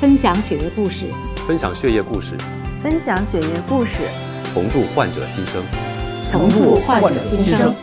分享血液故事，分享血液故事，分享血液故事，重铸患者新生，重铸患者新生。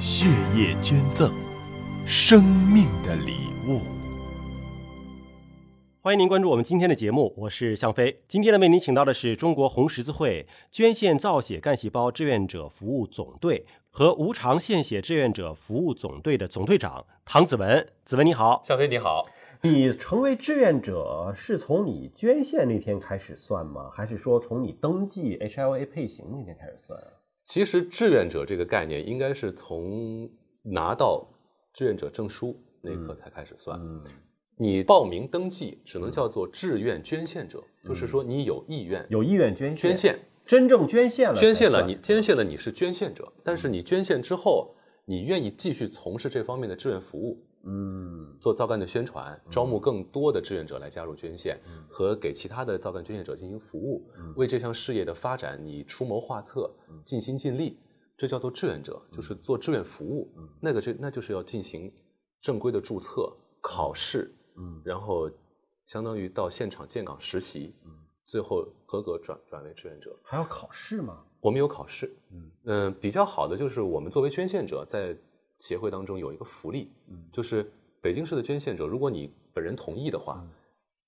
血液捐赠，生命的礼物。欢迎您关注我们今天的节目，我是向飞。今天呢，为您请到的是中国红十字会捐献造血干细胞志愿者服务总队和无偿献血志愿者服务总队的总队长唐子文。子文你好，向飞你好。你成为志愿者是从你捐献那天开始算吗？还是说从你登记 HLA 配型那天开始算？啊其实志愿者这个概念应该是从拿到志愿者证书那一刻才开始算。嗯你报名登记只能叫做志愿捐献者，就是说你有意愿有意愿捐献，捐献，真正捐献了，捐献了你捐献了你是捐献者，但是你捐献之后，你愿意继续从事这方面的志愿服务，嗯。做造干的宣传，招募更多的志愿者来加入捐献，嗯。和给其他的造干捐献者进行服务，为这项事业的发展你出谋划策，嗯。尽心尽力，这叫做志愿者，就是做志愿服务。嗯。那个就那就是要进行正规的注册、考试，嗯。然后相当于到现场建岗实习，最后合格转转为志愿者。还要考试吗？我们有考试，嗯。嗯、比较好的就是我们作为捐献者在协会当中有一个福利，嗯。就是北京市的捐献者，如果你本人同意的话，嗯。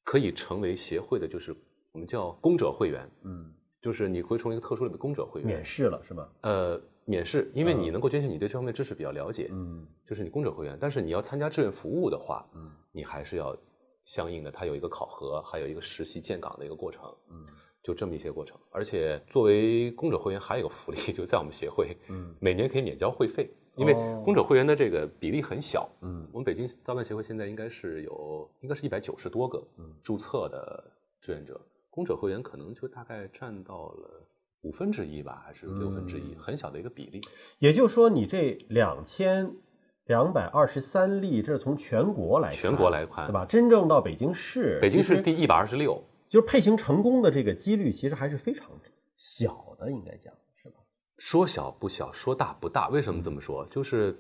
可以成为协会的，就是我们叫公者会员，嗯，就是你会成为一个特殊的公者会员，免试了是吗？呃，免试，因为嗯。你能够捐献，你对这方面知识比较了解，嗯。就是你公者会员。但是你要参加志愿服务的话，嗯你还是要相应的，它有一个考核，还有一个实习建岗的一个过程，嗯。就这么一些过程。而且作为公者会员，还有一个福利，就在我们协会，嗯。每年可以免交会费，因为哦公者会员的这个比例很小。嗯我们北京造办协会现在应该是有，应该是一百九十多个嗯注册的志愿者，公者会员可能就大概占到了五分之一吧，还是六分之一，嗯很小的一个比例。也就是说，你这两千两百二十三例，这是从全国来看全国来看对吧？真正到北京市，北京市第一百二十六，就是配型成功的这个几率，其实还是非常小的，应该讲？说小不小，说大不大。为什么这么说？就是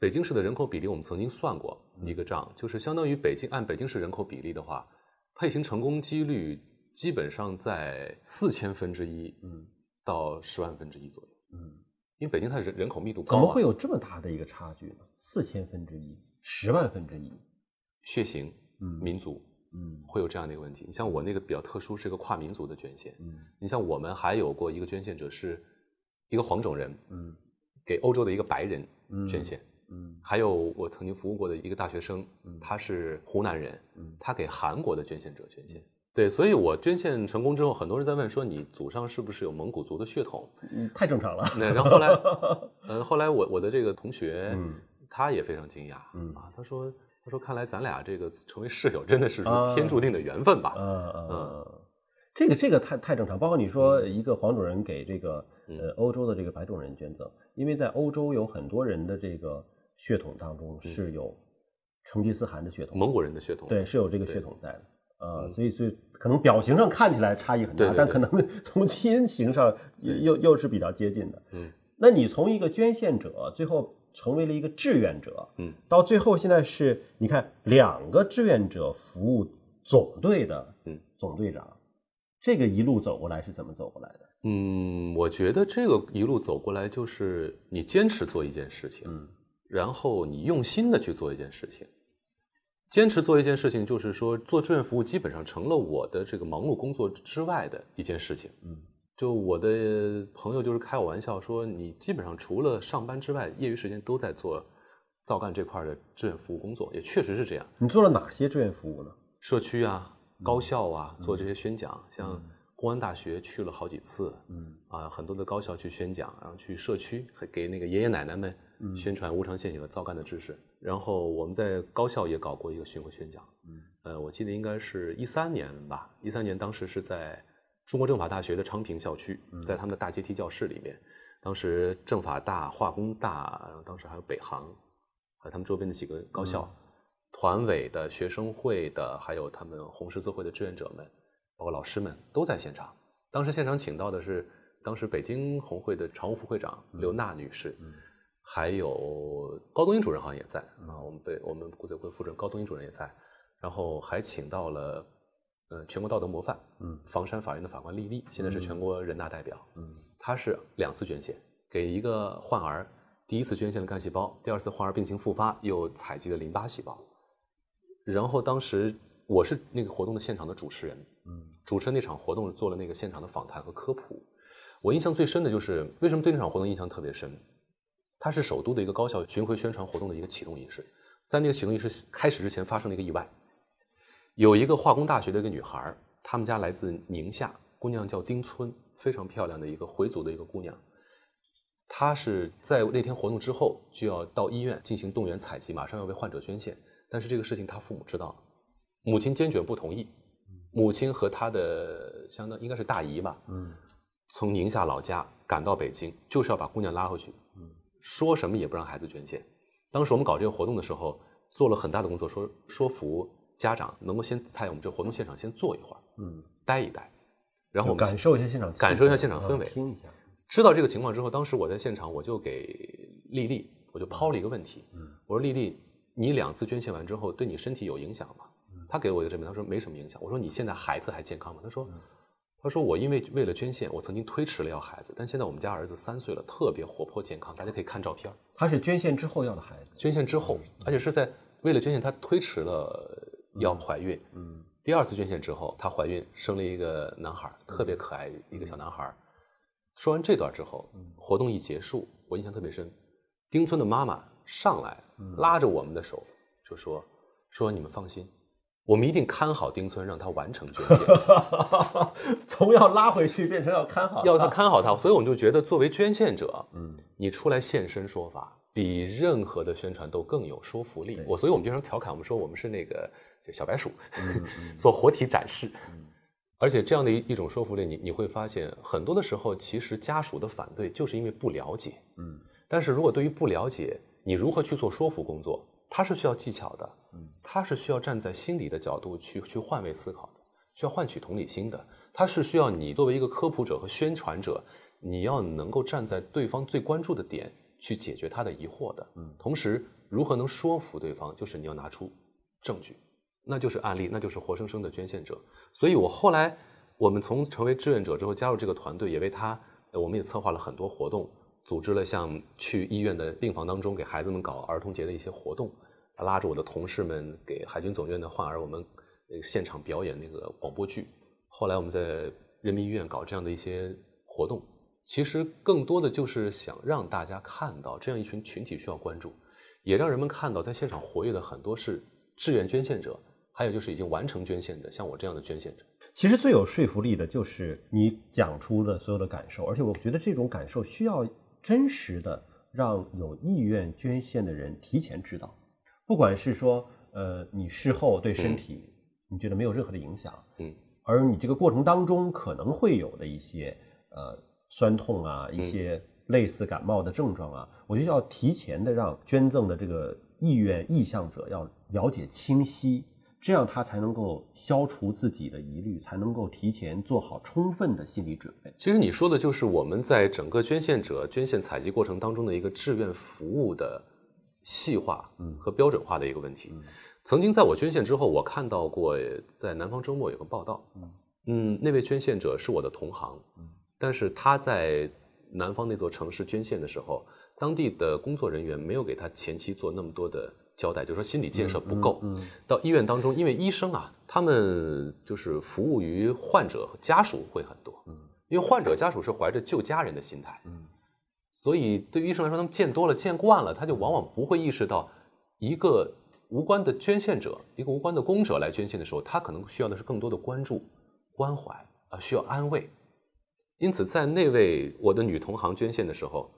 北京市的人口比例，我们曾经算过一个账，就是相当于北京按北京市人口比例的话，配型成功几率基本上在四千分之一，嗯到十万分之一左右。嗯，因为北京它人人口密度高、怎啊，么会有这么大的一个差距呢？四千分之一，十万分之一，血型、嗯民族嗯会有这样的一个问题？你像我那个比较特殊，是一个跨民族的捐献。嗯你像我们还有过一个捐献者是一个黄种人，嗯给欧洲的一个白人嗯捐献。嗯还有我曾经服务过的一个大学生，他是湖南人，嗯他给韩国的捐献者捐献。对，所以我捐献成功之后，很多人在问说你祖上是不是有蒙古族的血统？嗯，太正常了。那然后后来，呃，后来我我的这个同学，嗯他也非常惊讶，嗯啊，他说他说看来咱俩这个成为室友真的是啊天注定的缘分吧？嗯嗯，这个这个太太正常。包括你说一个黄种人给这个嗯。呃欧洲的这个白种人捐赠，因为在欧洲有很多人的这个血统当中是有成吉思汗的血统，蒙古人的血统，对，是有这个血统在的。呃，嗯。所以所以可能表情上看起来差异很大，但可能 从基因型上又又又是比较接近的。嗯，那你从一个捐献者，最后成为了一个志愿者，嗯，到最后现在是你看两个志愿者服务总队的嗯。总队长，这个一路走过来是怎么走过来的？嗯，我觉得这个一路走过来，就是你坚持做一件事情，嗯然后你用心的去做一件事情。坚持做一件事情，就是说做志愿服务基本上成了我的这个忙碌工作之外的一件事情。嗯，就我的朋友就是开我玩笑说，你基本上除了上班之外，业余时间都在做造干这块的志愿服务工作，也确实是这样。你做了哪些志愿服务呢？社区啊、高校啊，做这些宣讲，像公安大学去了好几次，嗯。啊，很多的高校去宣讲，然后去社区给那个爷爷奶奶们宣传无偿献血和造干的知识。然后我们在高校也搞过一个巡回宣讲，嗯。呃，我记得应该是一三年吧，一三年当时是在中国政法大学的昌平校区，在他们的大阶梯教室里面，当时政法大、化工大，然后当时还有北航，还有他们周边的几个高校。团委的、学生会的，还有他们红十字会的志愿者们，包括老师们都在现场。当时现场请到的是当时北京红会的常务副会长刘娜女士，还有高东英主任好像也在啊，我们被我们国际会副主任高东英主任也在，然后还请到了呃全国道德模范，嗯，房山法院的法官丽丽，现在是全国人大代表，嗯，她是两次捐献，给一个患儿，第一次捐献了干细胞，第二次患儿病情复发，又采集了淋巴细胞，然后当时我是那个活动的现场的主持人，嗯，主持那场活动做了那个现场的访谈和科普。我印象最深的就是为什么对那场活动印象特别深？它是首都的一个高校巡回宣传活动的一个启动仪式，在那个启动仪式开始之前发生了一个意外，有一个化工大学的一个女孩，她们家来自宁夏，姑娘叫丁村，非常漂亮的一个回族的一个姑娘。她是在那天活动之后就要到医院进行动员采集，马上要为患者捐献，但是这个事情他父母知道了，母亲坚决不同意，母亲和她的相当应该是大姨吧，嗯，从宁夏老家赶到北京，就是要把姑娘拉回去，嗯，说什么也不让孩子捐献。当时我们搞这个活动的时候，做了很大的工作，说说服家长能够先在我们这个活动现场先坐一会儿，嗯，待一待，然后我们感受一下现场氛，感受一下现场氛围嗯听一下。知道这个情况之后，当时我在现场，我就给丽丽，我就抛了一个问题，我说丽丽，你两次捐献完之后，对你身体有影响吗？他给我一个证明，他说没什么影响。我说你现在孩子还健康吗？他说，他说我因为为了捐献，我曾经推迟了要孩子，但现在我们家儿子三岁了，特别活泼健康，大家可以看照片。他是捐献之后要的孩子，捐献之后，而且是在为了捐献，他推迟了要怀孕。嗯，第二次捐献之后，她怀孕生了一个男孩，特别可爱一个小男孩。说完这段之后，活动一结束，我印象特别深。丁村的妈妈上来拉着我们的手，就说：“说你们放心，我们一定看好丁村，让他完成捐献 从要拉回去变成要看好，要他看好他。”所以我们就觉得，作为捐献者，嗯，你出来现身说法，比任何的宣传都更有说服力。我所以，我们经常调侃我们说，我们是那个就小白鼠，做活体展示。而且这样的一一种说服力，你你会发现，很多的时候，其实家属的反对就是因为不了解。嗯，但是如果对于不了解，你如何去做说服工作，它是需要技巧的。嗯，它是需要站在心理的角度去去换位思考的，需要换取同理心的。它是需要你作为一个科普者和宣传者，你要能够站在对方最关注的点去解决他的疑惑的。嗯，同时如何能说服对方，就是你要拿出证据。那就是案例，那就是活生生的捐献者。所以我后来，我们从成为志愿者之后加入这个团队，也为他，呃我们也策划了很多活动，组织了像去医院的病房当中给孩子们搞儿童节的一些活动，拉着我的同事们给海军总院的患儿我们呃现场表演那个广播剧。后来我们在人民医院搞这样的一些活动，其实更多的就是想让大家看到这样一群群体需要关注，也让人们看到在现场活跃的很多是志愿捐献者。还有就是已经完成捐献的，像我这样的捐献者，其实最有说服力的就是你讲出的所有的感受，而且我觉得这种感受需要真实的让有意愿捐献的人提前知道，不管是说呃你事后对身体你觉得没有任何的影响，嗯，而你这个过程当中可能会有的一些呃酸痛啊，一些类似感冒的症状啊，我觉得要提前的让捐赠的这个意愿意向者要了解清晰。这样他才能够消除自己的疑虑，才能够提前做好充分的心理准备。其实你说的就是我们在整个捐献者捐献采集过程当中的一个志愿服务的细化和标准化的一个问题。曾经在我捐献之后，我看到过在南方周末有个报道，嗯，那位捐献者是我的同行，但是他在南方那座城市捐献的时候，当地的工作人员没有给他前期做那么多的。交代就是说心理建设不够，到医院当中，因为医生啊，他们就是服务于患者和家属会很多，因为患者家属是怀着救家人的心态，所以对于医生来说，他们见多了见惯了，他就往往不会意识到一个无关的捐献者，一个无关的公者来捐献的时候，他可能需要的是更多的关注、关怀啊，需要安慰。因此，在那位我的女同行捐献的时候，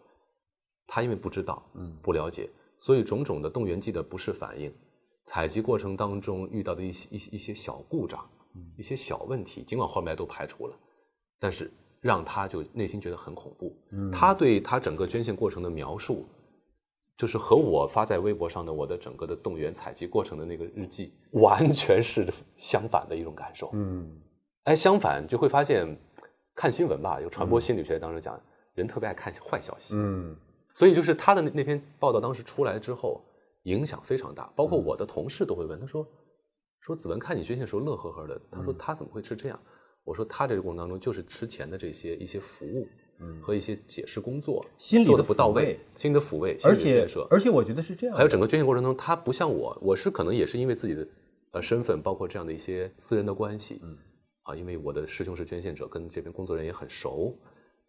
她因为不知道，嗯，不了解。所以种种的动员剂的不适反应，采集过程当中遇到的一些一些一些小故障，一些小问题，尽管后面都排除了，但是让他就内心觉得很恐怖。他对他整个捐献过程的描述，就是和我发在微博上的我的整个的动员采集过程的那个日记，完全是相反的一种感受。嗯，哎，相反就会发现，看新闻吧，有传播心理学当时讲，人特别爱看坏消息。嗯。所以就是他的那那篇报道当时出来之后，影响非常大，包括我的同事都会问他说：“说子文看你捐献时候乐呵呵的，他说他怎么会是这样？我说他这个过程当中就是之前的这些一些服务，和一些解释工作，心理的做的不到位，心理的抚慰，心而且理的建设，而且我觉得是这样，还有整个捐献过程中，他不像我，我是可能也是因为自己的呃身份，包括这样的一些私人的关系，嗯，啊，因为我的师兄是捐献者，跟这边工作人员也很熟，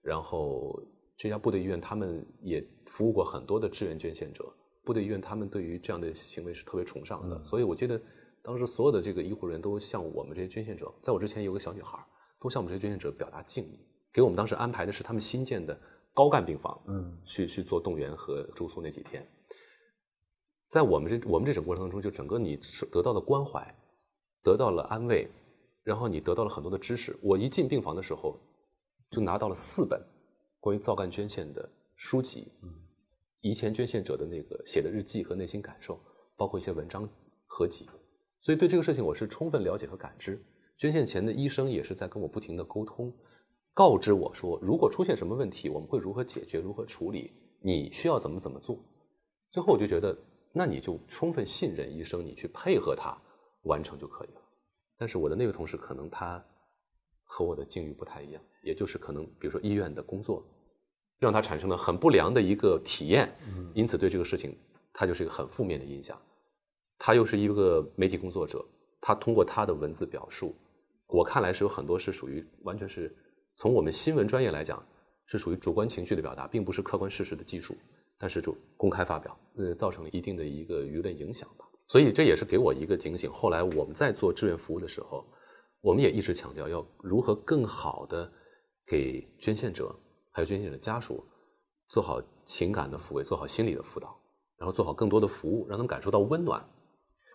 然后这家部队医院他们也服务过很多的志愿捐献者，部队医院他们对于这样的行为是特别崇尚的，所以我记得当时所有的这个医护人员都向我们这些捐献者，在我之前有个小女孩，都向我们这些捐献者表达敬意，给我们当时安排的是他们新建的高干病房，嗯，去去做动员和住宿那几天。在我们这我们这整个过程当中，就整个你得到了关怀，得到了安慰，然后你得到了很多的知识。我一进病房的时候，就拿到了四本关于皂苷捐献的书籍，嗯，遗前捐献者的那个写的日记和内心感受，包括一些文章合集。所以对这个事情我是充分了解和感知。捐献前的医生也是在跟我不停的沟通，告知我说，如果出现什么问题，我们会如何解决，如何处理，你需要怎么怎么做。最后我就觉得，那你就充分信任医生，你去配合他完成就可以了。但是我的那位同事可能他和我的境遇不太一样，也就是可能比如说医院的工作让他产生了很不良的一个体验，因此对这个事情他就是一个很负面的印象。他又是一个媒体工作者，他通过他的文字表述，我看来是有很多是属于完全是从我们新闻专业来讲是属于主观情绪的表达，并不是客观事实的技术。但是就公开发表，呃，造成了一定的一个舆论影响吧。所以这也是给我一个警醒。后来我们在做志愿服务的时候，我们也一直强调要如何更好的给捐献者还有捐献者家属做好情感的抚慰，做好心理的辅导，然后做好更多的服务，让他们感受到温暖。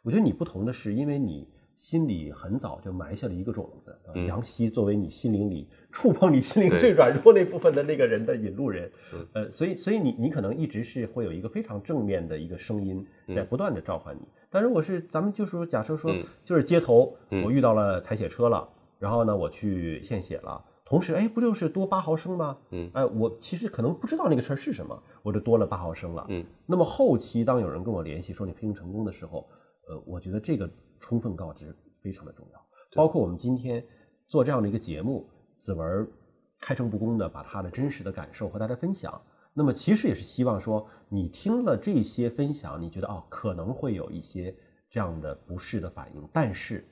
我觉得你不同的是，因为你心里很早就埋下了一个种子。杨希作为你心灵里触碰你心灵最软弱那部分的那个人的引路人，嗯呃，所以所以你你可能一直是会有一个非常正面的一个声音在不断的召唤你。但如果是咱们就说假设说嗯就是街头嗯我遇到了采血车了，然后呢我去献血了。同时，哎，不就是多八毫升吗？嗯哎，我其实可能不知道那个事儿是什么，我就多了八毫升了。嗯，那么后期当有人跟我联系说你配型成功的时候，呃，我觉得这个充分告知非常的重要。包括我们今天做这样的一个节目，子文开诚布公的把他的真实的感受和大家分享。那么其实也是希望说，你听了这些分享，你觉得哦，可能会有一些这样的不适的反应，但是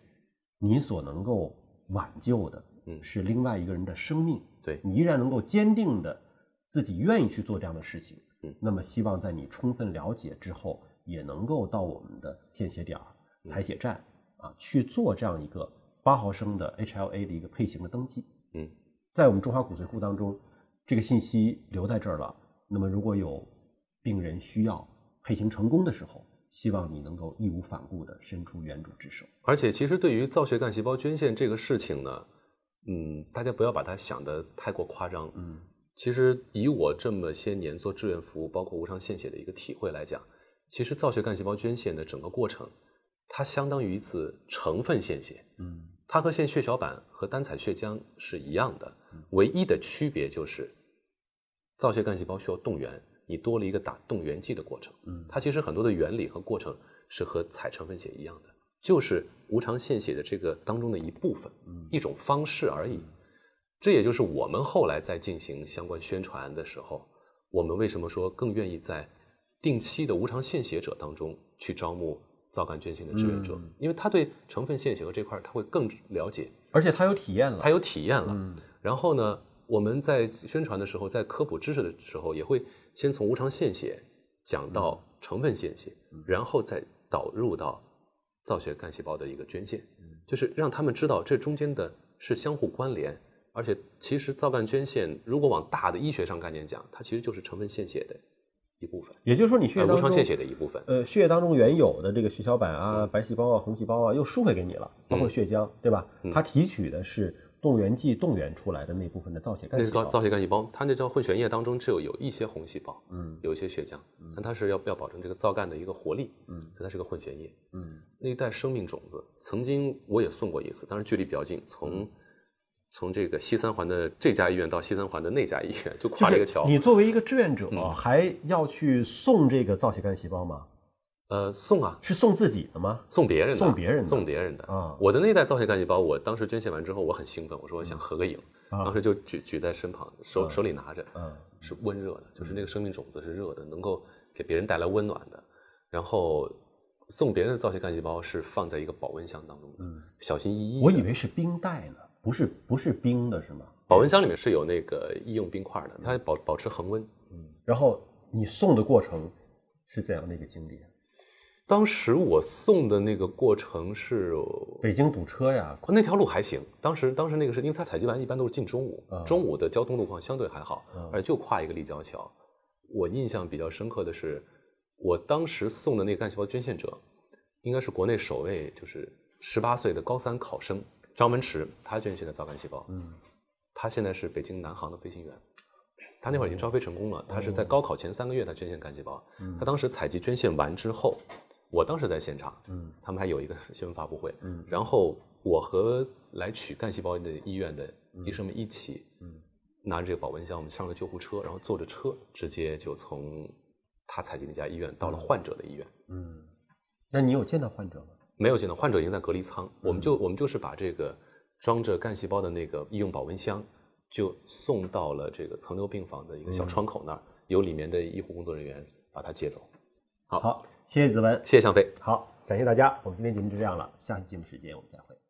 你所能够挽救的，嗯是另外一个人的生命。对你依然能够坚定的自己愿意去做这样的事情。嗯那么希望在你充分了解之后，也能够到我们的献血点儿、采血站啊去做这样一个八毫升的 HLA 的一个配型的登记。嗯，在我们中华骨髓库当中，这个信息留在这儿了。那么如果有病人需要配型成功的时候，希望你能够义无反顾地伸出援助之手。而且其实对于造血干细胞捐献这个事情呢，嗯，大家不要把它想得太过夸张。嗯，其实以我这么些年做志愿服务，包括无偿献血的一个体会来讲，其实造血干细胞捐献的整个过程，它相当于一次成分献血。嗯，它和献血小板和单采血浆是一样的，唯一的区别就是造血干细胞需要动员，你多了一个打动员剂的过程。嗯它其实很多的原理和过程是和采成分血一样的，就是无偿献血的这个当中的一部分，嗯一种方式而已。这也就是我们后来在进行相关宣传的时候，我们为什么说更愿意在定期的无偿献血者当中去招募皂苷捐献的志愿者，因为他对成分献血和这块儿他会更了解，而且他有体验了，他有体验了。嗯。然后呢，我们在宣传的时候，在科普知识的时候，也会先从无偿献血讲到成分献血，然后再导入到造血干细胞的一个捐献，就是让他们知道这中间的是相互关联。而且，其实皂苷捐献，如果往大的医学上概念讲，它其实就是成分献血的一部分，也就是说你血液呃，当中无偿献血的一部分。呃，血液当中原有的这个血小板啊、白细胞啊、红细胞啊，又输回给你了，包括血浆，对吧？它提取的是动员剂动员出来的那部分的造血干那是造细胞。造血干细胞，它那叫混悬液当中只有有一些红细胞，嗯有一些血浆，但它是要要保证这个皂苷的一个活力，嗯所以它是个混悬液。嗯那一袋生命种子，曾经我也送过一次，当然距离比较近，从、从这个西三环的这家医院到西三环的那家医院，就就是跨了一个桥。你作为一个志愿者，嗯还要去送这个造血干细胞吗？呃，送啊，是送自己的吗？送别人的，送别人的送别人的啊我的那袋造血干细胞，我当时捐献完之后，我很兴奋，我说我想合个影，啊当时就举举在身旁，手手里拿着，嗯是温热的，就是那个生命种子是热的，能够给别人带来温暖的。然后送别人的造血干细胞是放在一个保温箱当中的，小心翼翼的。我以为是冰袋呢，不是不是冰的是吗？保温箱里面是有那个医用冰块的，它保保持恒温。嗯然后你送的过程是怎样的一个经历？当时我送的那个过程是北京堵车呀，那条路还行，当时当时那个是因为它采集完一般都是近中午，啊中午的交通路况相对还好，而且就跨一个立交桥。我印象比较深刻的是，我当时送的那个干细胞捐献者，应该是国内首位就是十八岁的高三考生张文驰，他捐献的造干细胞，嗯，他现在是北京南航的飞行员。他那会儿已经招飞成功了，他是在高考前三个月他捐献干细胞，嗯。他当时采集捐献完之后，我当时在现场，嗯，他们还有一个 新闻发布会，嗯，然后我和来取干细胞的医院的医生们一起，嗯，拿着这个保温箱，我们上了救护车，然后坐着车直接就从他采集那家医院到了患者的医院，嗯。那你有见到患者吗？没有见到患者已经在隔离舱，我们就我们就是把这个装着干细胞的那个医用保温箱，就送到了这个层流病房的一个小窗口那儿，由里面的医护工作人员把它接走。好，好，谢谢子文，谢谢向飞。好，感谢大家，我们今天节目就这样了，下期节目时间我们再会。